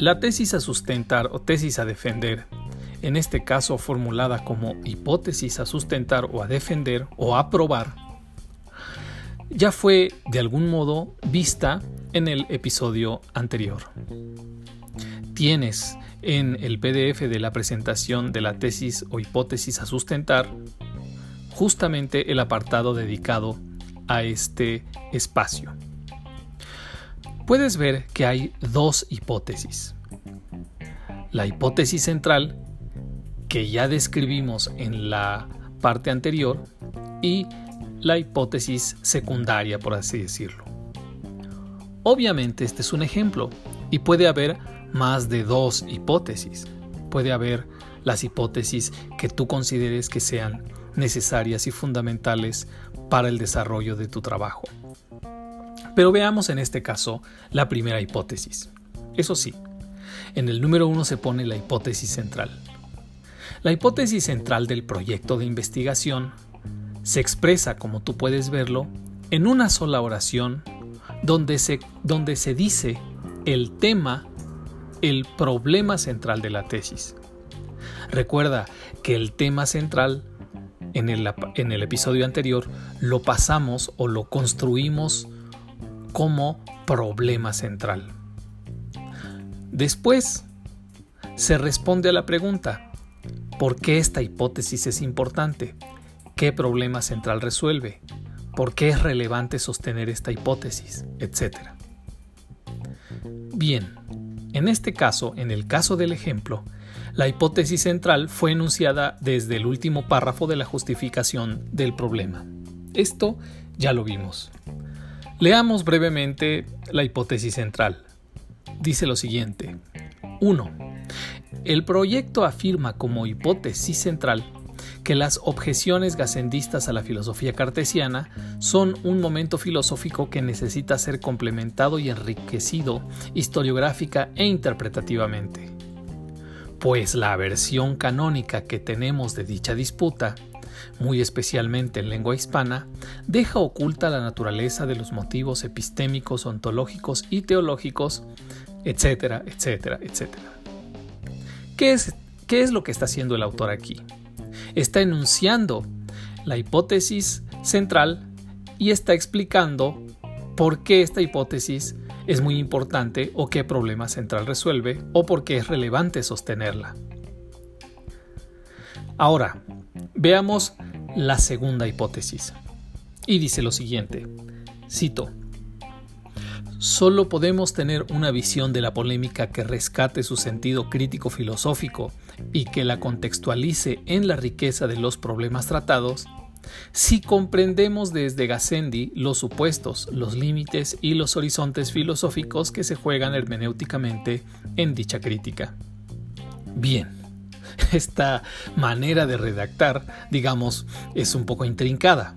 La tesis a sustentar o tesis a defender, en este caso formulada como hipótesis a sustentar o a defender o a probar, ya fue de algún modo vista en el episodio anterior. Tienes en el PDF de la presentación de la tesis o hipótesis a sustentar justamente el apartado dedicado a este espacio. Puedes ver que hay dos hipótesis. La hipótesis central, que ya describimos en la parte anterior, y la hipótesis secundaria, por así decirlo. Obviamente este es un ejemplo y puede haber más de dos hipótesis. Puede haber las hipótesis que tú consideres que sean necesarias y fundamentales para el desarrollo de tu trabajo. Pero veamos en este caso la primera hipótesis. Eso sí, en el número uno se pone la hipótesis central. La hipótesis central del proyecto de investigación se expresa, como tú puedes verlo, en una sola oración donde se, donde se dice el tema, el problema central de la tesis. Recuerda que el tema central en el, en el episodio anterior lo pasamos o lo construimos como problema central. Después se responde a la pregunta, ¿por qué esta hipótesis es importante? ¿Qué problema central resuelve? ¿Por qué es relevante sostener esta hipótesis? Etcétera. Bien, en este caso, en el caso del ejemplo, la hipótesis central fue enunciada desde el último párrafo de la justificación del problema. Esto ya lo vimos. Leamos brevemente la hipótesis central. Dice lo siguiente. 1. El proyecto afirma como hipótesis central que las objeciones gacendistas a la filosofía cartesiana son un momento filosófico que necesita ser complementado y enriquecido historiográfica e interpretativamente. Pues la versión canónica que tenemos de dicha disputa, muy especialmente en lengua hispana, deja oculta la naturaleza de los motivos epistémicos, ontológicos y teológicos, etcétera, etcétera, etcétera. ¿Qué es, ¿Qué es lo que está haciendo el autor aquí? está enunciando la hipótesis central y está explicando por qué esta hipótesis es muy importante o qué problema central resuelve o por qué es relevante sostenerla. Ahora, veamos la segunda hipótesis. Y dice lo siguiente, cito, Solo podemos tener una visión de la polémica que rescate su sentido crítico filosófico y que la contextualice en la riqueza de los problemas tratados si comprendemos desde Gassendi los supuestos, los límites y los horizontes filosóficos que se juegan hermenéuticamente en dicha crítica. Bien, esta manera de redactar, digamos, es un poco intrincada.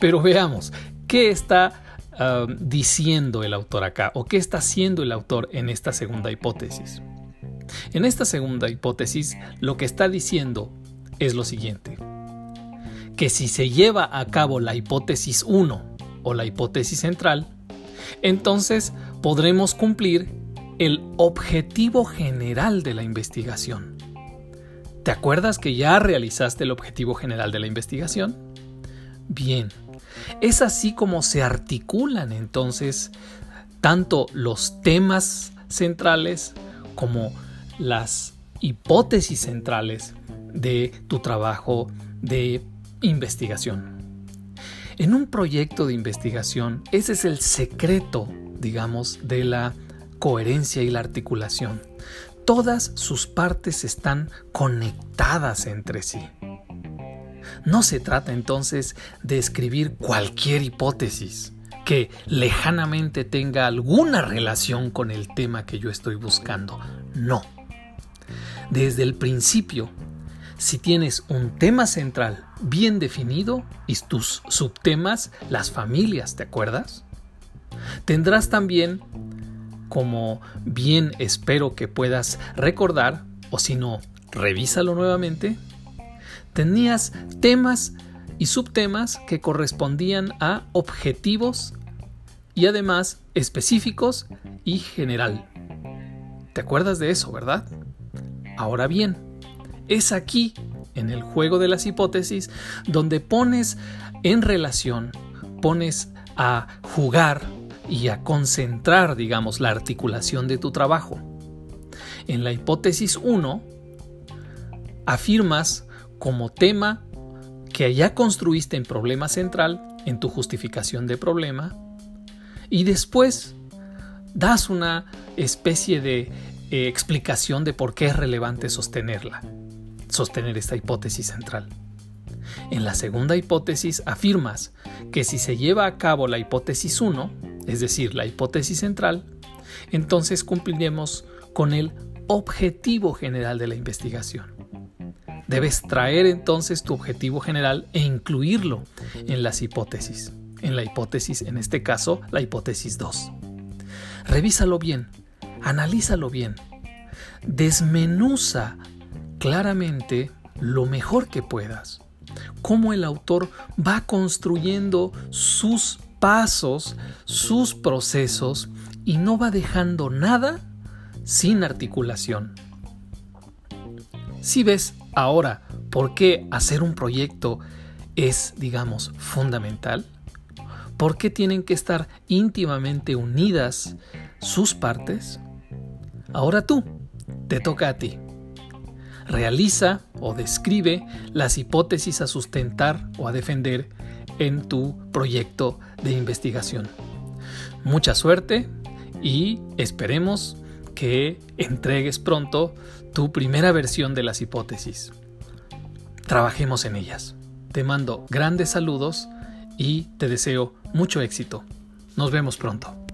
Pero veamos, ¿qué está Um, diciendo el autor acá o qué está haciendo el autor en esta segunda hipótesis. En esta segunda hipótesis lo que está diciendo es lo siguiente, que si se lleva a cabo la hipótesis 1 o la hipótesis central, entonces podremos cumplir el objetivo general de la investigación. ¿Te acuerdas que ya realizaste el objetivo general de la investigación? Bien, es así como se articulan entonces tanto los temas centrales como las hipótesis centrales de tu trabajo de investigación. En un proyecto de investigación, ese es el secreto, digamos, de la coherencia y la articulación. Todas sus partes están conectadas entre sí. No se trata entonces de escribir cualquier hipótesis que lejanamente tenga alguna relación con el tema que yo estoy buscando. No. Desde el principio, si tienes un tema central bien definido y tus subtemas, las familias, ¿te acuerdas? Tendrás también, como bien espero que puedas recordar, o si no, revísalo nuevamente, tenías temas y subtemas que correspondían a objetivos y además específicos y general. ¿Te acuerdas de eso, verdad? Ahora bien, es aquí, en el juego de las hipótesis, donde pones en relación, pones a jugar y a concentrar, digamos, la articulación de tu trabajo. En la hipótesis 1, afirmas como tema que ya construiste en problema central, en tu justificación de problema, y después das una especie de eh, explicación de por qué es relevante sostenerla, sostener esta hipótesis central. En la segunda hipótesis afirmas que si se lleva a cabo la hipótesis 1, es decir, la hipótesis central, entonces cumpliremos con el objetivo general de la investigación. Debes traer entonces tu objetivo general e incluirlo en las hipótesis. En la hipótesis, en este caso, la hipótesis 2. Revísalo bien, analízalo bien. Desmenuza claramente lo mejor que puedas. Cómo el autor va construyendo sus pasos, sus procesos y no va dejando nada sin articulación. Si ves ahora por qué hacer un proyecto es, digamos, fundamental, por qué tienen que estar íntimamente unidas sus partes, ahora tú, te toca a ti. Realiza o describe las hipótesis a sustentar o a defender en tu proyecto de investigación. Mucha suerte y esperemos que entregues pronto tu primera versión de las hipótesis. Trabajemos en ellas. Te mando grandes saludos y te deseo mucho éxito. Nos vemos pronto.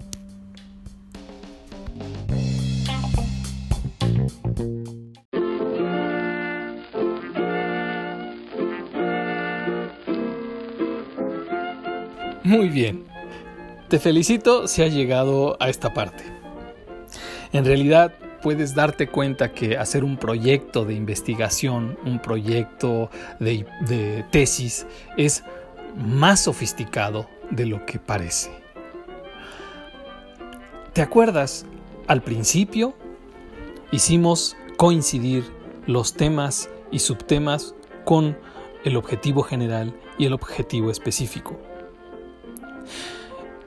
Muy bien. Te felicito si has llegado a esta parte. En realidad puedes darte cuenta que hacer un proyecto de investigación, un proyecto de, tesis, es más sofisticado de lo que parece. ¿Te acuerdas? Al principio hicimos coincidir los temas y subtemas con el objetivo general y el objetivo específico.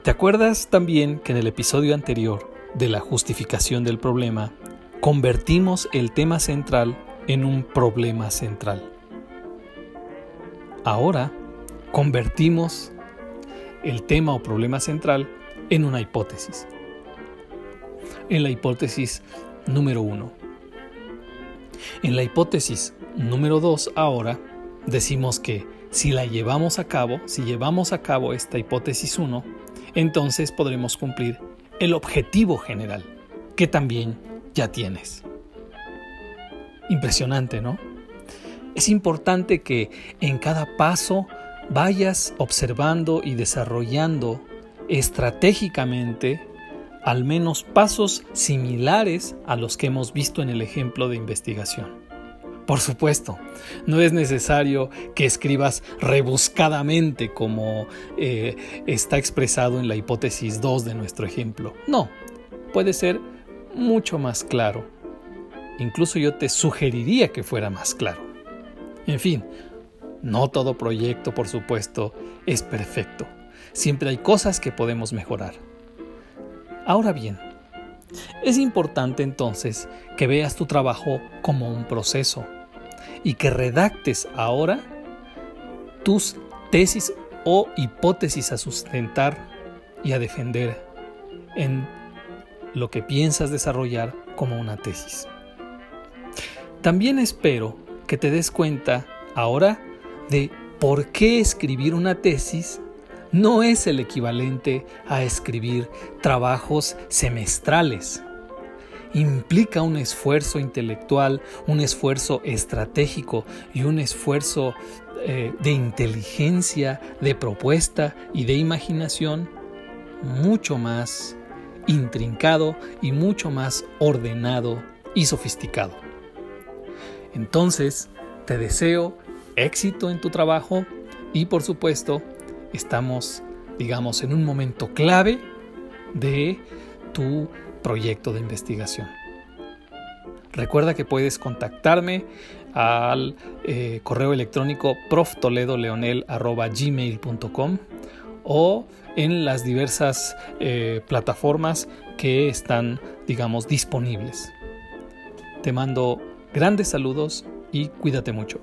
¿Te acuerdas también que en el episodio anterior de la justificación del problema, convertimos el tema central en un problema central? Ahora convertimos el tema o problema central en una hipótesis. En la hipótesis número uno. En la hipótesis número dos ahora decimos que si la llevamos a cabo, si llevamos a cabo esta hipótesis 1, entonces podremos cumplir el objetivo general, que también ya tienes. Impresionante, ¿no? Es importante que en cada paso vayas observando y desarrollando estratégicamente al menos pasos similares a los que hemos visto en el ejemplo de investigación. Por supuesto, no es necesario que escribas rebuscadamente como eh, está expresado en la hipótesis 2 de nuestro ejemplo. No, puede ser mucho más claro. Incluso yo te sugeriría que fuera más claro. En fin, no todo proyecto, por supuesto, es perfecto. Siempre hay cosas que podemos mejorar. Ahora bien, es importante entonces que veas tu trabajo como un proceso y que redactes ahora tus tesis o hipótesis a sustentar y a defender en lo que piensas desarrollar como una tesis. También espero que te des cuenta ahora de por qué escribir una tesis no es el equivalente a escribir trabajos semestrales implica un esfuerzo intelectual, un esfuerzo estratégico y un esfuerzo eh, de inteligencia, de propuesta y de imaginación mucho más intrincado y mucho más ordenado y sofisticado. Entonces, te deseo éxito en tu trabajo y por supuesto, estamos, digamos, en un momento clave de tu proyecto de investigación. Recuerda que puedes contactarme al eh, correo electrónico proftoledoleonel.gmail.com o en las diversas eh, plataformas que están, digamos, disponibles. Te mando grandes saludos y cuídate mucho.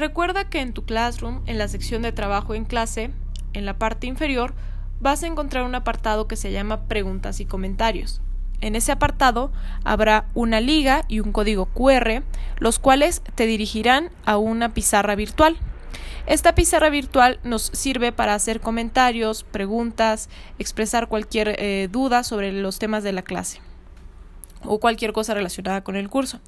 Recuerda que en tu Classroom, en la sección de trabajo en clase, en la parte inferior, vas a encontrar un apartado que se llama Preguntas y comentarios. En ese apartado habrá una liga y un código QR, los cuales te dirigirán a una pizarra virtual. Esta pizarra virtual nos sirve para hacer comentarios, preguntas, expresar cualquier eh, duda sobre los temas de la clase o cualquier cosa relacionada con el curso.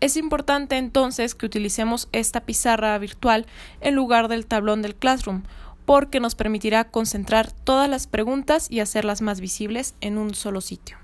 Es importante entonces que utilicemos esta pizarra virtual en lugar del tablón del Classroom, porque nos permitirá concentrar todas las preguntas y hacerlas más visibles en un solo sitio.